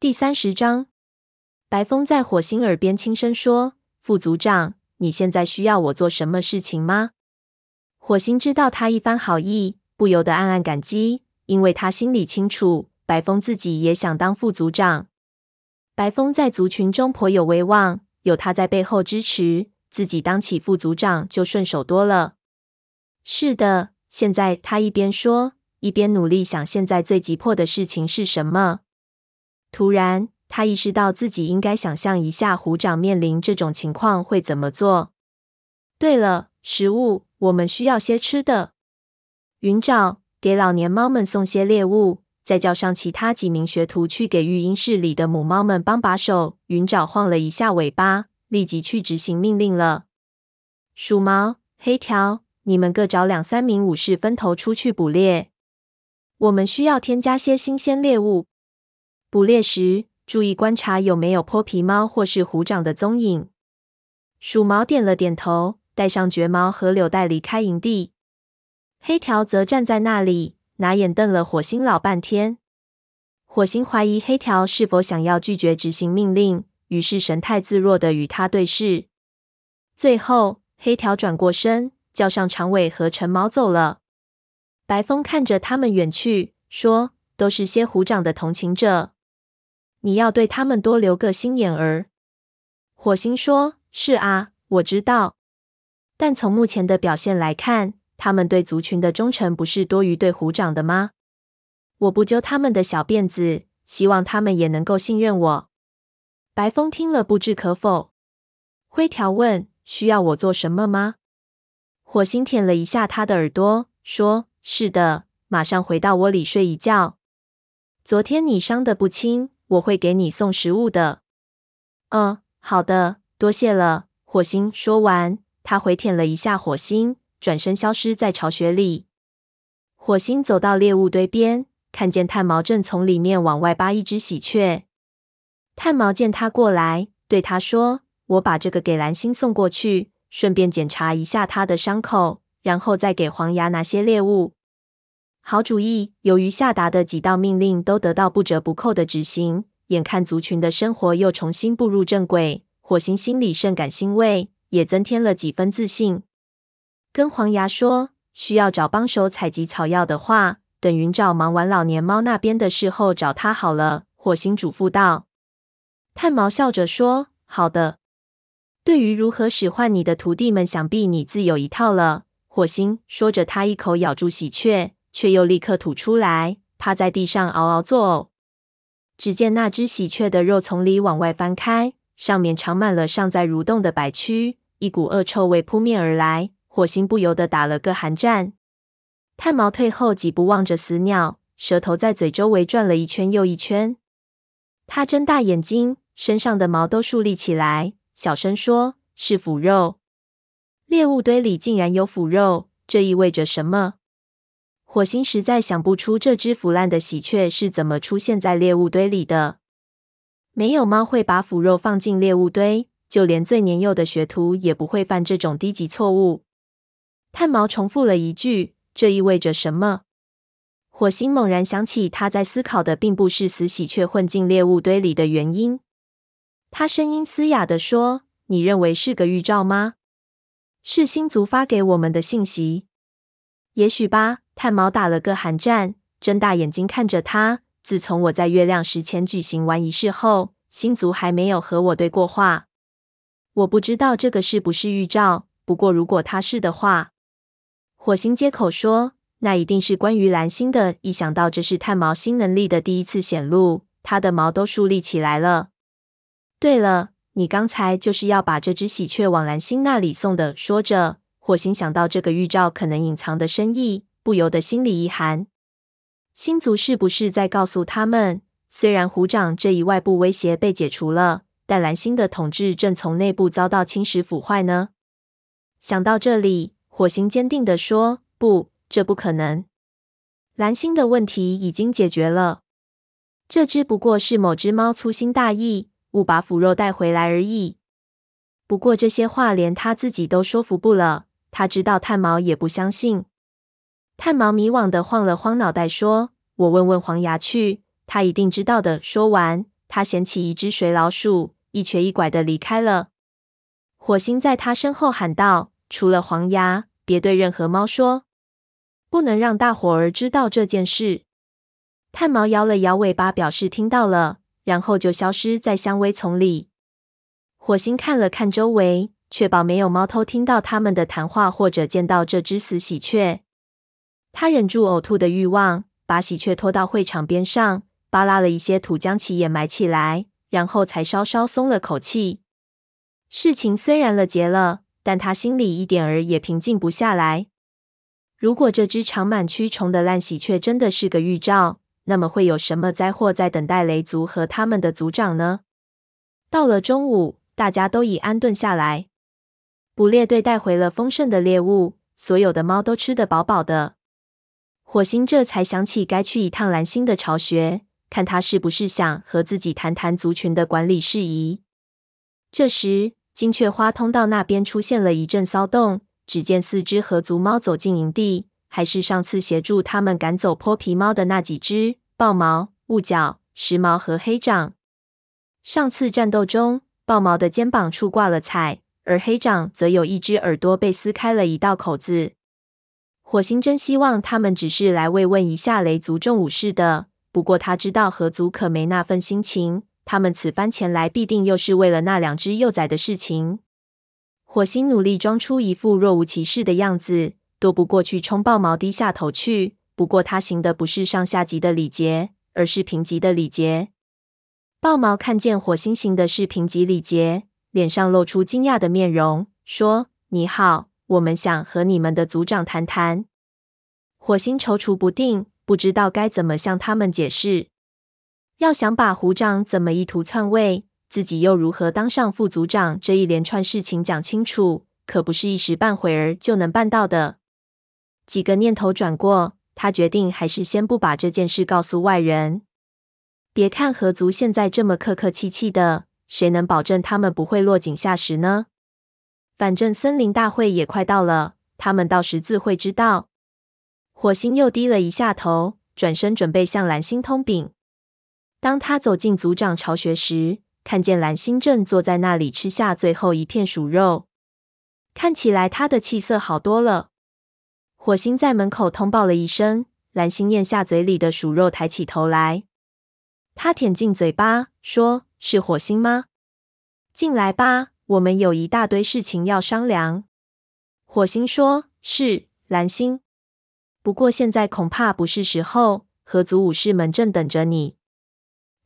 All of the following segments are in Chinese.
第三十章，白风在火星耳边轻声说：“副组长，你现在需要我做什么事情吗？”火星知道他一番好意，不由得暗暗感激，因为他心里清楚，白风自己也想当副组长。白风在族群中颇有威望，有他在背后支持，自己当起副组长就顺手多了。是的，现在他一边说，一边努力想现在最急迫的事情是什么。突然，他意识到自己应该想象一下，虎掌面临这种情况会怎么做。对了，食物，我们需要些吃的。云沼，给老年猫们送些猎物，再叫上其他几名学徒去给育婴室里的母猫们帮把手。云沼晃了一下尾巴，立即去执行命令了。鼠毛、黑条，你们各找两三名武士分头出去捕猎。我们需要添加些新鲜猎物。捕猎时，注意观察有没有泼皮猫或是虎掌的踪影。鼠毛点了点头，带上绝毛和柳带离开营地。黑条则站在那里，拿眼瞪了火星老半天。火星怀疑黑条是否想要拒绝执行命令，于是神态自若地与他对视。最后，黑条转过身，叫上长尾和陈毛走了。白风看着他们远去，说：“都是些虎掌的同情者。”你要对他们多留个心眼儿。火星说：“是啊，我知道。但从目前的表现来看，他们对族群的忠诚不是多于对虎掌的吗？我不揪他们的小辫子，希望他们也能够信任我。”白风听了不置可否。灰条问：“需要我做什么吗？”火星舔了一下他的耳朵，说：“是的，马上回到窝里睡一觉。昨天你伤得不轻。”我会给你送食物的。嗯，好的，多谢了。火星说完，他回舔了一下火星，转身消失在巢穴里。火星走到猎物堆边，看见炭毛正从里面往外扒一只喜鹊。炭毛见他过来，对他说：“我把这个给蓝星送过去，顺便检查一下他的伤口，然后再给黄牙拿些猎物。”好主意！由于下达的几道命令都得到不折不扣的执行，眼看族群的生活又重新步入正轨，火星心里甚感欣慰，也增添了几分自信。跟黄牙说，需要找帮手采集草药的话，等云沼忙完老年猫那边的事后找他好了。火星嘱咐道。炭毛笑着说：“好的。对于如何使唤你的徒弟们，想必你自有一套了。”火星说着，他一口咬住喜鹊。却又立刻吐出来，趴在地上嗷嗷作呕。只见那只喜鹊的肉从里往外翻开，上面长满了尚在蠕动的白蛆，一股恶臭味扑面而来。火星不由得打了个寒战。炭毛退后几步，望着死鸟，舌头在嘴周围转了一圈又一圈。他睁大眼睛，身上的毛都竖立起来，小声说：“是腐肉。猎物堆里竟然有腐肉，这意味着什么？”火星实在想不出这只腐烂的喜鹊是怎么出现在猎物堆里的。没有猫会把腐肉放进猎物堆，就连最年幼的学徒也不会犯这种低级错误。炭毛重复了一句：“这意味着什么？”火星猛然想起，他在思考的并不是死喜鹊混进猎物堆里的原因。他声音嘶哑地说：“你认为是个预兆吗？是星族发给我们的信息？也许吧。”炭毛打了个寒战，睁大眼睛看着他。自从我在月亮石前举行完仪式后，星族还没有和我对过话。我不知道这个是不是预兆，不过如果他是的话，火星接口说，那一定是关于蓝星的。一想到这是炭毛新能力的第一次显露，他的毛都竖立起来了。对了，你刚才就是要把这只喜鹊往蓝星那里送的。说着，火星想到这个预兆可能隐藏的深意。不由得心里一寒，星族是不是在告诉他们，虽然虎掌这一外部威胁被解除了，但蓝星的统治正从内部遭到侵蚀腐坏呢？想到这里，火星坚定地说：“不，这不可能。蓝星的问题已经解决了，这只不过是某只猫粗心大意，误把腐肉带回来而已。不过这些话连他自己都说服不了，他知道炭毛也不相信。”炭毛迷惘地晃了晃脑袋，说：“我问问黄牙去，他一定知道的。”说完，他捡起一只水老鼠，一瘸一拐的离开了。火星在他身后喊道：“除了黄牙，别对任何猫说，不能让大伙儿知道这件事。”炭毛摇了摇尾巴，表示听到了，然后就消失在香薇丛里。火星看了看周围，确保没有猫偷听到他们的谈话，或者见到这只死喜鹊。他忍住呕吐的欲望，把喜鹊拖到会场边上，扒拉了一些土，将其掩埋起来，然后才稍稍松了口气。事情虽然了结了，但他心里一点儿也平静不下来。如果这只长满蛆虫的烂喜鹊真的是个预兆，那么会有什么灾祸在等待雷族和他们的族长呢？到了中午，大家都已安顿下来。捕猎队带回了丰盛的猎物，所有的猫都吃得饱饱的。火星这才想起该去一趟蓝星的巢穴，看他是不是想和自己谈谈族群的管理事宜。这时，金雀花通道那边出现了一阵骚动。只见四只合族猫走进营地，还是上次协助他们赶走泼皮猫的那几只：豹毛、雾角、时毛和黑掌。上次战斗中，豹毛的肩膀处挂了彩，而黑掌则有一只耳朵被撕开了一道口子。火星真希望他们只是来慰问一下雷族众武士的，不过他知道河族可没那份心情。他们此番前来，必定又是为了那两只幼崽的事情。火星努力装出一副若无其事的样子，躲不过去冲豹毛低下头去。不过他行的不是上下级的礼节，而是平级的礼节。豹毛看见火星行的是平级礼节，脸上露出惊讶的面容，说：“你好，我们想和你们的族长谈谈。”火星踌躇不定，不知道该怎么向他们解释。要想把虎掌怎么意图篡位，自己又如何当上副族长，这一连串事情讲清楚，可不是一时半会儿就能办到的。几个念头转过，他决定还是先不把这件事告诉外人。别看河族现在这么客客气气的，谁能保证他们不会落井下石呢？反正森林大会也快到了，他们到时自会知道。火星又低了一下头，转身准备向蓝星通禀。当他走进族长巢穴时，看见蓝星正坐在那里吃下最后一片鼠肉，看起来他的气色好多了。火星在门口通报了一声，蓝星咽下嘴里的鼠肉，抬起头来，他舔进嘴巴，说：“是火星吗？进来吧，我们有一大堆事情要商量。”火星说：“是，蓝星。不过现在恐怕不是时候，合族武士们正等着你。”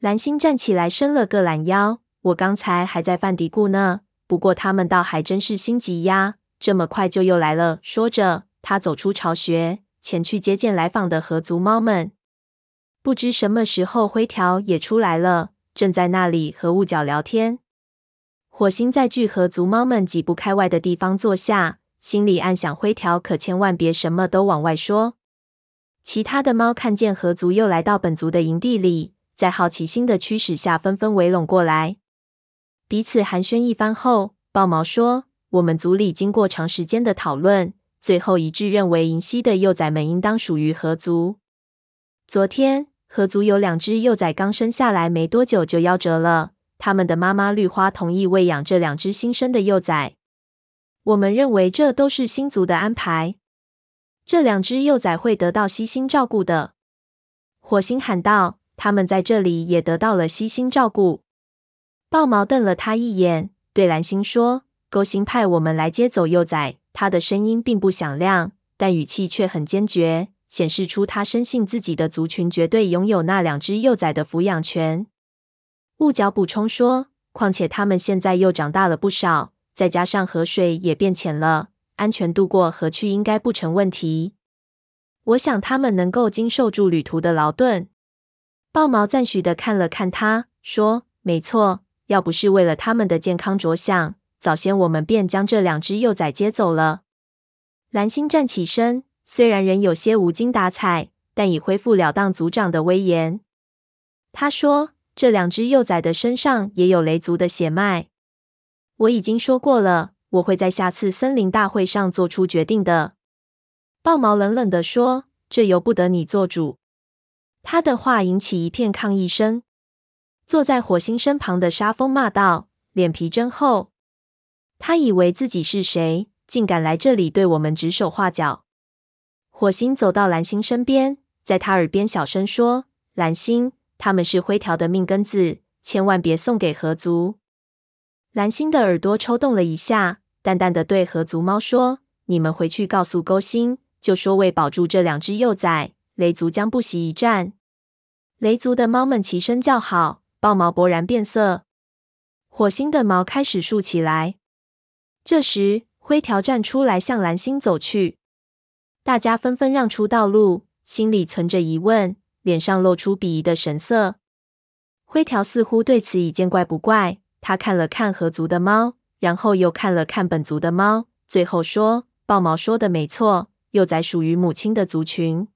蓝星站起来，伸了个懒腰。我刚才还在犯嘀咕呢，不过他们倒还真是心急呀，这么快就又来了。说着，他走出巢穴，前去接见来访的合族猫们。不知什么时候，灰条也出来了，正在那里和雾角聊天。火星在距河族猫们几步开外的地方坐下，心里暗想：灰条可千万别什么都往外说。其他的猫看见河族又来到本族的营地里。在好奇心的驱使下，纷纷围拢过来，彼此寒暄一番后，豹毛说：“我们族里经过长时间的讨论，最后一致认为，银溪的幼崽们应当属于河族。昨天，河族有两只幼崽刚生下来没多久就夭折了，他们的妈妈绿花同意喂养这两只新生的幼崽。我们认为这都是星族的安排，这两只幼崽会得到悉心照顾的。”火星喊道。他们在这里也得到了悉心照顾。豹毛瞪了他一眼，对蓝星说：“勾心派我们来接走幼崽。”他的声音并不响亮，但语气却很坚决，显示出他深信自己的族群绝对拥有那两只幼崽的抚养权。雾角补充说：“况且他们现在又长大了不少，再加上河水也变浅了，安全渡过河去应该不成问题。我想他们能够经受住旅途的劳顿。”豹毛赞许的看了看他，说：“没错，要不是为了他们的健康着想，早先我们便将这两只幼崽接走了。”蓝星站起身，虽然仍有些无精打采，但已恢复了当族长的威严。他说：“这两只幼崽的身上也有雷族的血脉。我已经说过了，我会在下次森林大会上做出决定的。”豹毛冷冷的说：“这由不得你做主。”他的话引起一片抗议声。坐在火星身旁的沙风骂道：“脸皮真厚！他以为自己是谁，竟敢来这里对我们指手画脚。”火星走到蓝星身边，在他耳边小声说：“蓝星，他们是灰条的命根子，千万别送给河族。”蓝星的耳朵抽动了一下，淡淡的对河族猫说：“你们回去告诉勾星，就说为保住这两只幼崽，雷族将不惜一战。”雷族的猫们齐声叫好。豹毛勃然变色，火星的毛开始竖起来。这时，灰条站出来向蓝星走去，大家纷纷让出道路，心里存着疑问，脸上露出鄙夷的神色。灰条似乎对此已见怪不怪，他看了看河族的猫，然后又看了看本族的猫，最后说：“豹毛说的没错，幼崽属于母亲的族群，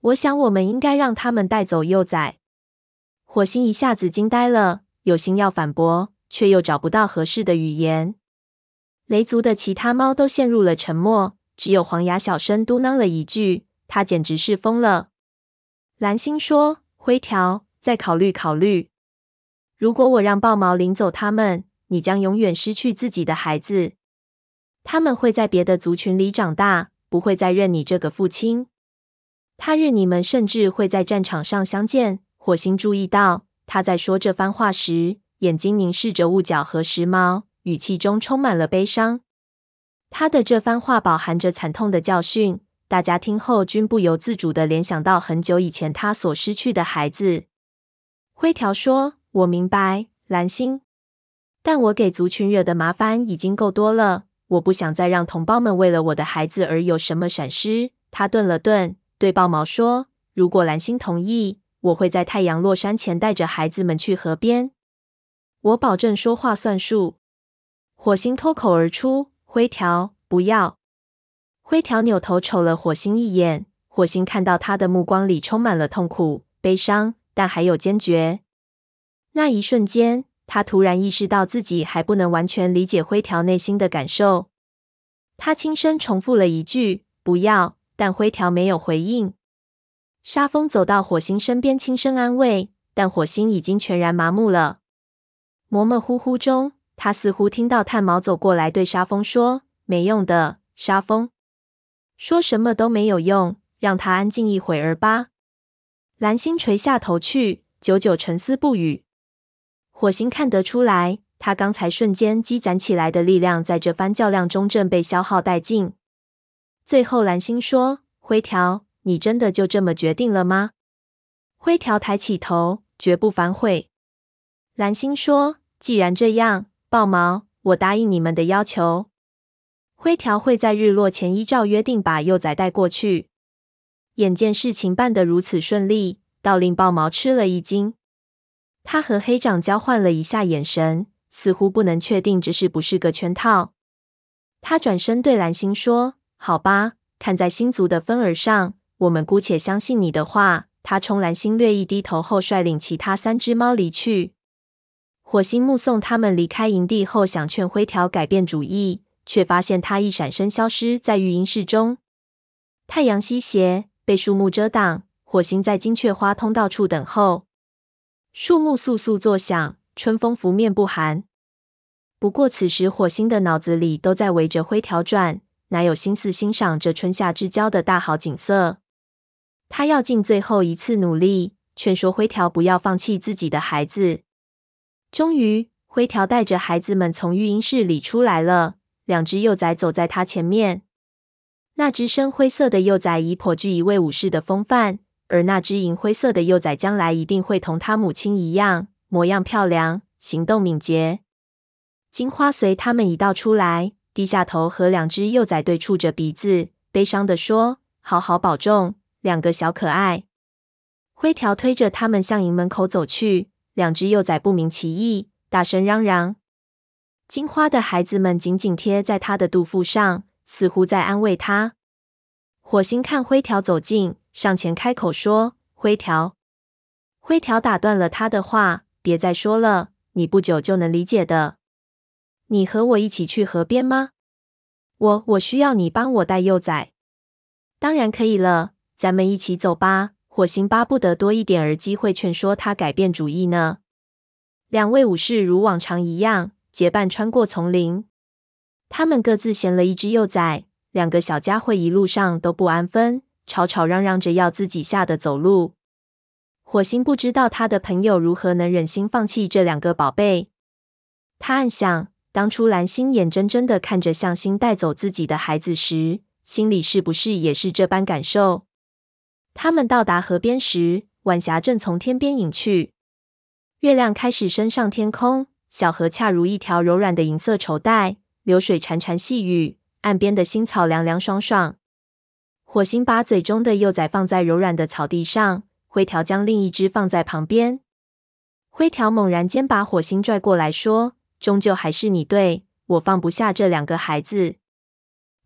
我想我们应该让他们带走幼崽。”火星一下子惊呆了，有心要反驳，却又找不到合适的语言。雷族的其他猫都陷入了沉默，只有黄牙小声嘟囔了一句：“他简直是疯了。”蓝星说：“灰条，再考虑考虑。如果我让豹毛领走他们，你将永远失去自己的孩子。他们会在别的族群里长大，不会再认你这个父亲。他日你们甚至会在战场上相见。”火星注意到，他在说这番话时，眼睛凝视着雾角和时髦，语气中充满了悲伤。他的这番话饱含着惨痛的教训，大家听后均不由自主地联想到很久以前他所失去的孩子。灰条说：“我明白，蓝星，但我给族群惹的麻烦已经够多了，我不想再让同胞们为了我的孩子而有什么闪失。”他顿了顿，对豹毛说：“如果蓝星同意。”我会在太阳落山前带着孩子们去河边。我保证说话算数。火星脱口而出：“灰条，不要！”灰条扭头瞅了火星一眼。火星看到他的目光里充满了痛苦、悲伤，但还有坚决。那一瞬间，他突然意识到自己还不能完全理解灰条内心的感受。他轻声重复了一句：“不要。”但灰条没有回应。沙风走到火星身边，轻声安慰，但火星已经全然麻木了。模模糊糊中，他似乎听到炭毛走过来，对沙风说：“没用的，沙风，说什么都没有用，让他安静一会儿吧。”蓝星垂下头去，久久沉思不语。火星看得出来，他刚才瞬间积攒起来的力量，在这番较量中正被消耗殆尽。最后，蓝星说：“灰条。”你真的就这么决定了吗？灰条抬起头，绝不反悔。蓝星说：“既然这样，豹毛，我答应你们的要求。灰条会在日落前依照约定把幼崽带过去。”眼见事情办得如此顺利，倒令豹毛吃了一惊。他和黑长交换了一下眼神，似乎不能确定这是不是个圈套。他转身对蓝星说：“好吧，看在星族的分儿上。”我们姑且相信你的话。他冲蓝星略一低头后，率领其他三只猫离去。火星目送他们离开营地后，想劝灰条改变主意，却发现他一闪身消失在育婴室中。太阳西斜，被树木遮挡。火星在金雀花通道处等候。树木簌簌作响，春风拂面不寒。不过此时火星的脑子里都在围着灰条转，哪有心思欣赏这春夏之交的大好景色？他要尽最后一次努力，劝说灰条不要放弃自己的孩子。终于，灰条带着孩子们从育婴室里出来了，两只幼崽走在他前面。那只深灰色的幼崽已颇具一位武士的风范，而那只银灰色的幼崽将来一定会同他母亲一样，模样漂亮，行动敏捷。金花随他们一道出来，低下头和两只幼崽对触着鼻子，悲伤地说：“好好保重。”两个小可爱，灰条推着他们向营门口走去。两只幼崽不明其意，大声嚷嚷。金花的孩子们紧紧贴在他的肚腹上，似乎在安慰他。火星看灰条走近，上前开口说：“灰条。”灰条打断了他的话：“别再说了，你不久就能理解的。你和我一起去河边吗？我我需要你帮我带幼崽。当然可以了。”咱们一起走吧。火星巴不得多一点儿机会劝说他改变主意呢。两位武士如往常一样结伴穿过丛林，他们各自衔了一只幼崽。两个小家伙一路上都不安分，吵吵嚷嚷着要自己下地走路。火星不知道他的朋友如何能忍心放弃这两个宝贝。他暗想，当初蓝星眼睁睁的看着向星带走自己的孩子时，心里是不是也是这般感受？他们到达河边时，晚霞正从天边隐去，月亮开始升上天空。小河恰如一条柔软的银色绸带，流水潺潺细语，岸边的青草凉凉爽爽。火星把嘴中的幼崽放在柔软的草地上，灰条将另一只放在旁边。灰条猛然间把火星拽过来说：“终究还是你对，我放不下这两个孩子。”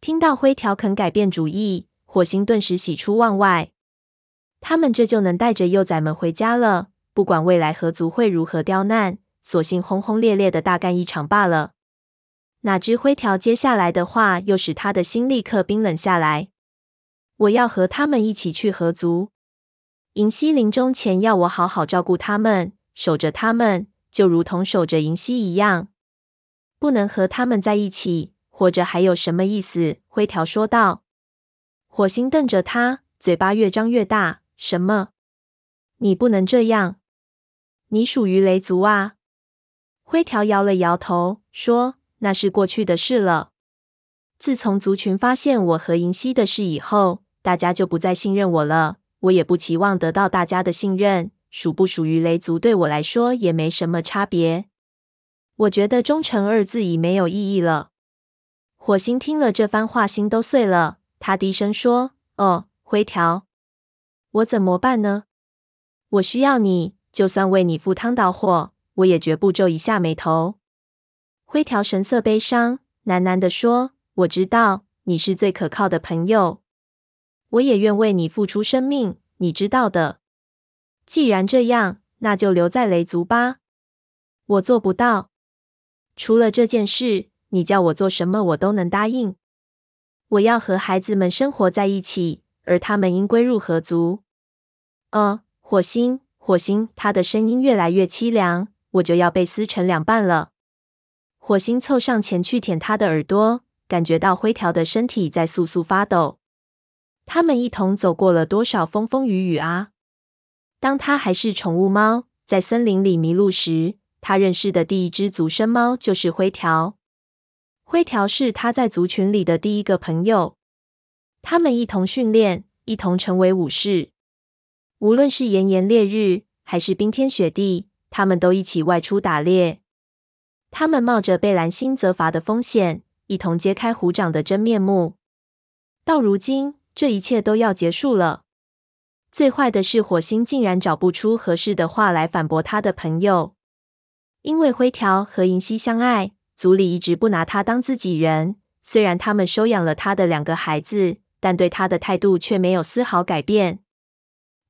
听到灰条肯改变主意，火星顿时喜出望外。他们这就能带着幼崽们回家了，不管未来河族会如何刁难。索性轰轰烈烈的大干一场罢了。哪知灰条接下来的话又使他的心立刻冰冷下来。我要和他们一起去合族。银溪临终前要我好好照顾他们，守着他们，就如同守着银溪一样。不能和他们在一起，活着还有什么意思？灰条说道。火星瞪着他，嘴巴越张越大。什么？你不能这样。你属于雷族啊。灰条摇了摇头，说：“那是过去的事了。自从族群发现我和银溪的事以后，大家就不再信任我了。我也不期望得到大家的信任。属不属于雷族对我来说也没什么差别。我觉得‘忠诚’二字已没有意义了。”火星听了这番话，心都碎了。他低声说：“哦，灰条，我怎么办呢？我需要你，就算为你赴汤蹈火。”我也绝不皱一下眉头。灰条神色悲伤，喃喃地说：“我知道你是最可靠的朋友，我也愿为你付出生命，你知道的。既然这样，那就留在雷族吧。我做不到，除了这件事，你叫我做什么，我都能答应。我要和孩子们生活在一起，而他们应归入何族。呃，火星，火星，他的声音越来越凄凉。”我就要被撕成两半了。火星凑上前去舔他的耳朵，感觉到灰条的身体在簌簌发抖。他们一同走过了多少风风雨雨啊！当他还是宠物猫，在森林里迷路时，他认识的第一只族生猫就是灰条。灰条是他在族群里的第一个朋友。他们一同训练，一同成为武士。无论是炎炎烈日，还是冰天雪地。他们都一起外出打猎，他们冒着被蓝星责罚的风险，一同揭开虎掌的真面目。到如今，这一切都要结束了。最坏的是，火星竟然找不出合适的话来反驳他的朋友。因为灰条和银溪相爱，族里一直不拿他当自己人。虽然他们收养了他的两个孩子，但对他的态度却没有丝毫改变。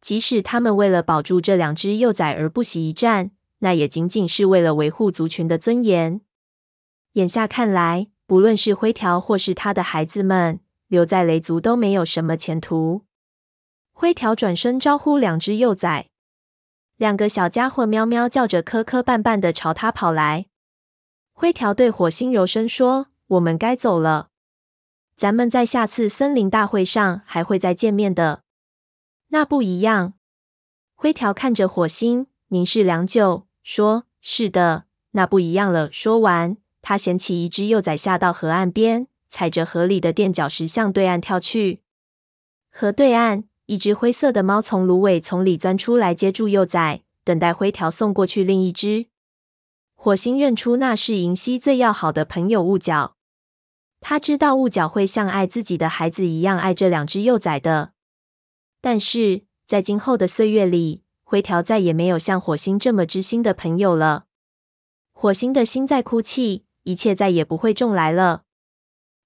即使他们为了保住这两只幼崽而不惜一战。那也仅仅是为了维护族群的尊严。眼下看来，不论是灰条或是他的孩子们，留在雷族都没有什么前途。灰条转身招呼两只幼崽，两个小家伙喵喵叫着，磕磕绊绊的朝他跑来。灰条对火星柔声说：“我们该走了，咱们在下次森林大会上还会再见面的。”那不一样。灰条看着火星，凝视良久。说：“是的，那不一样了。”说完，他捡起一只幼崽下到河岸边，踩着河里的垫脚石向对岸跳去。河对岸，一只灰色的猫从芦苇丛里钻出来，接住幼崽，等待灰条送过去另一只。火星认出那是银溪最要好的朋友雾角，他知道雾角会像爱自己的孩子一样爱这两只幼崽的。但是在今后的岁月里，灰条再也没有像火星这么知心的朋友了。火星的心在哭泣，一切再也不会重来了。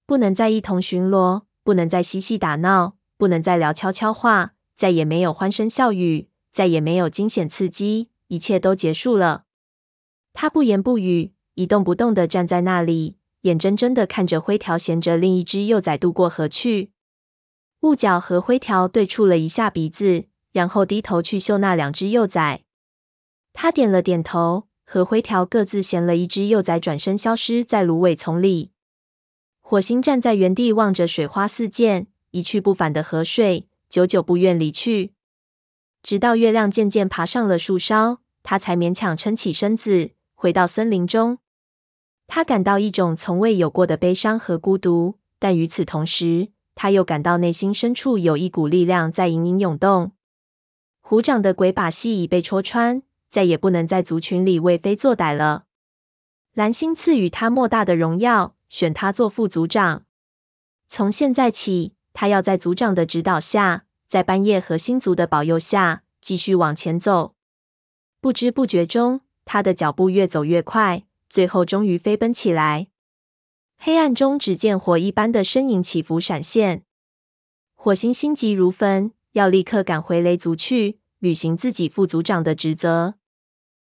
不能再一同巡逻，不能再嬉戏打闹，不能再聊悄悄话，再也没有欢声笑语，再也没有惊险刺激，一切都结束了。他不言不语，一动不动地站在那里，眼睁睁地看着灰条衔着另一只幼崽渡过河去。雾角和灰条对触了一下鼻子。然后低头去嗅那两只幼崽，他点了点头，和灰条各自衔了一只幼崽，转身消失在芦苇丛里。火星站在原地，望着水花四溅、一去不返的河水，久久不愿离去。直到月亮渐渐爬上了树梢，他才勉强撑起身子，回到森林中。他感到一种从未有过的悲伤和孤独，但与此同时，他又感到内心深处有一股力量在隐隐涌动。虎掌的鬼把戏已被戳穿，再也不能在族群里为非作歹了。蓝星赐予他莫大的荣耀。选他做副族长。从现在起，他要在族长的指导下，在斑叶和星族的保佑下，继续往前走。不知不觉中，他的脚步越走越快，最后终于飞奔起来。黑暗中，只见火一般的身影起伏闪现。火星心急如焚，要立刻赶回雷族去，履行自己副族长的职责。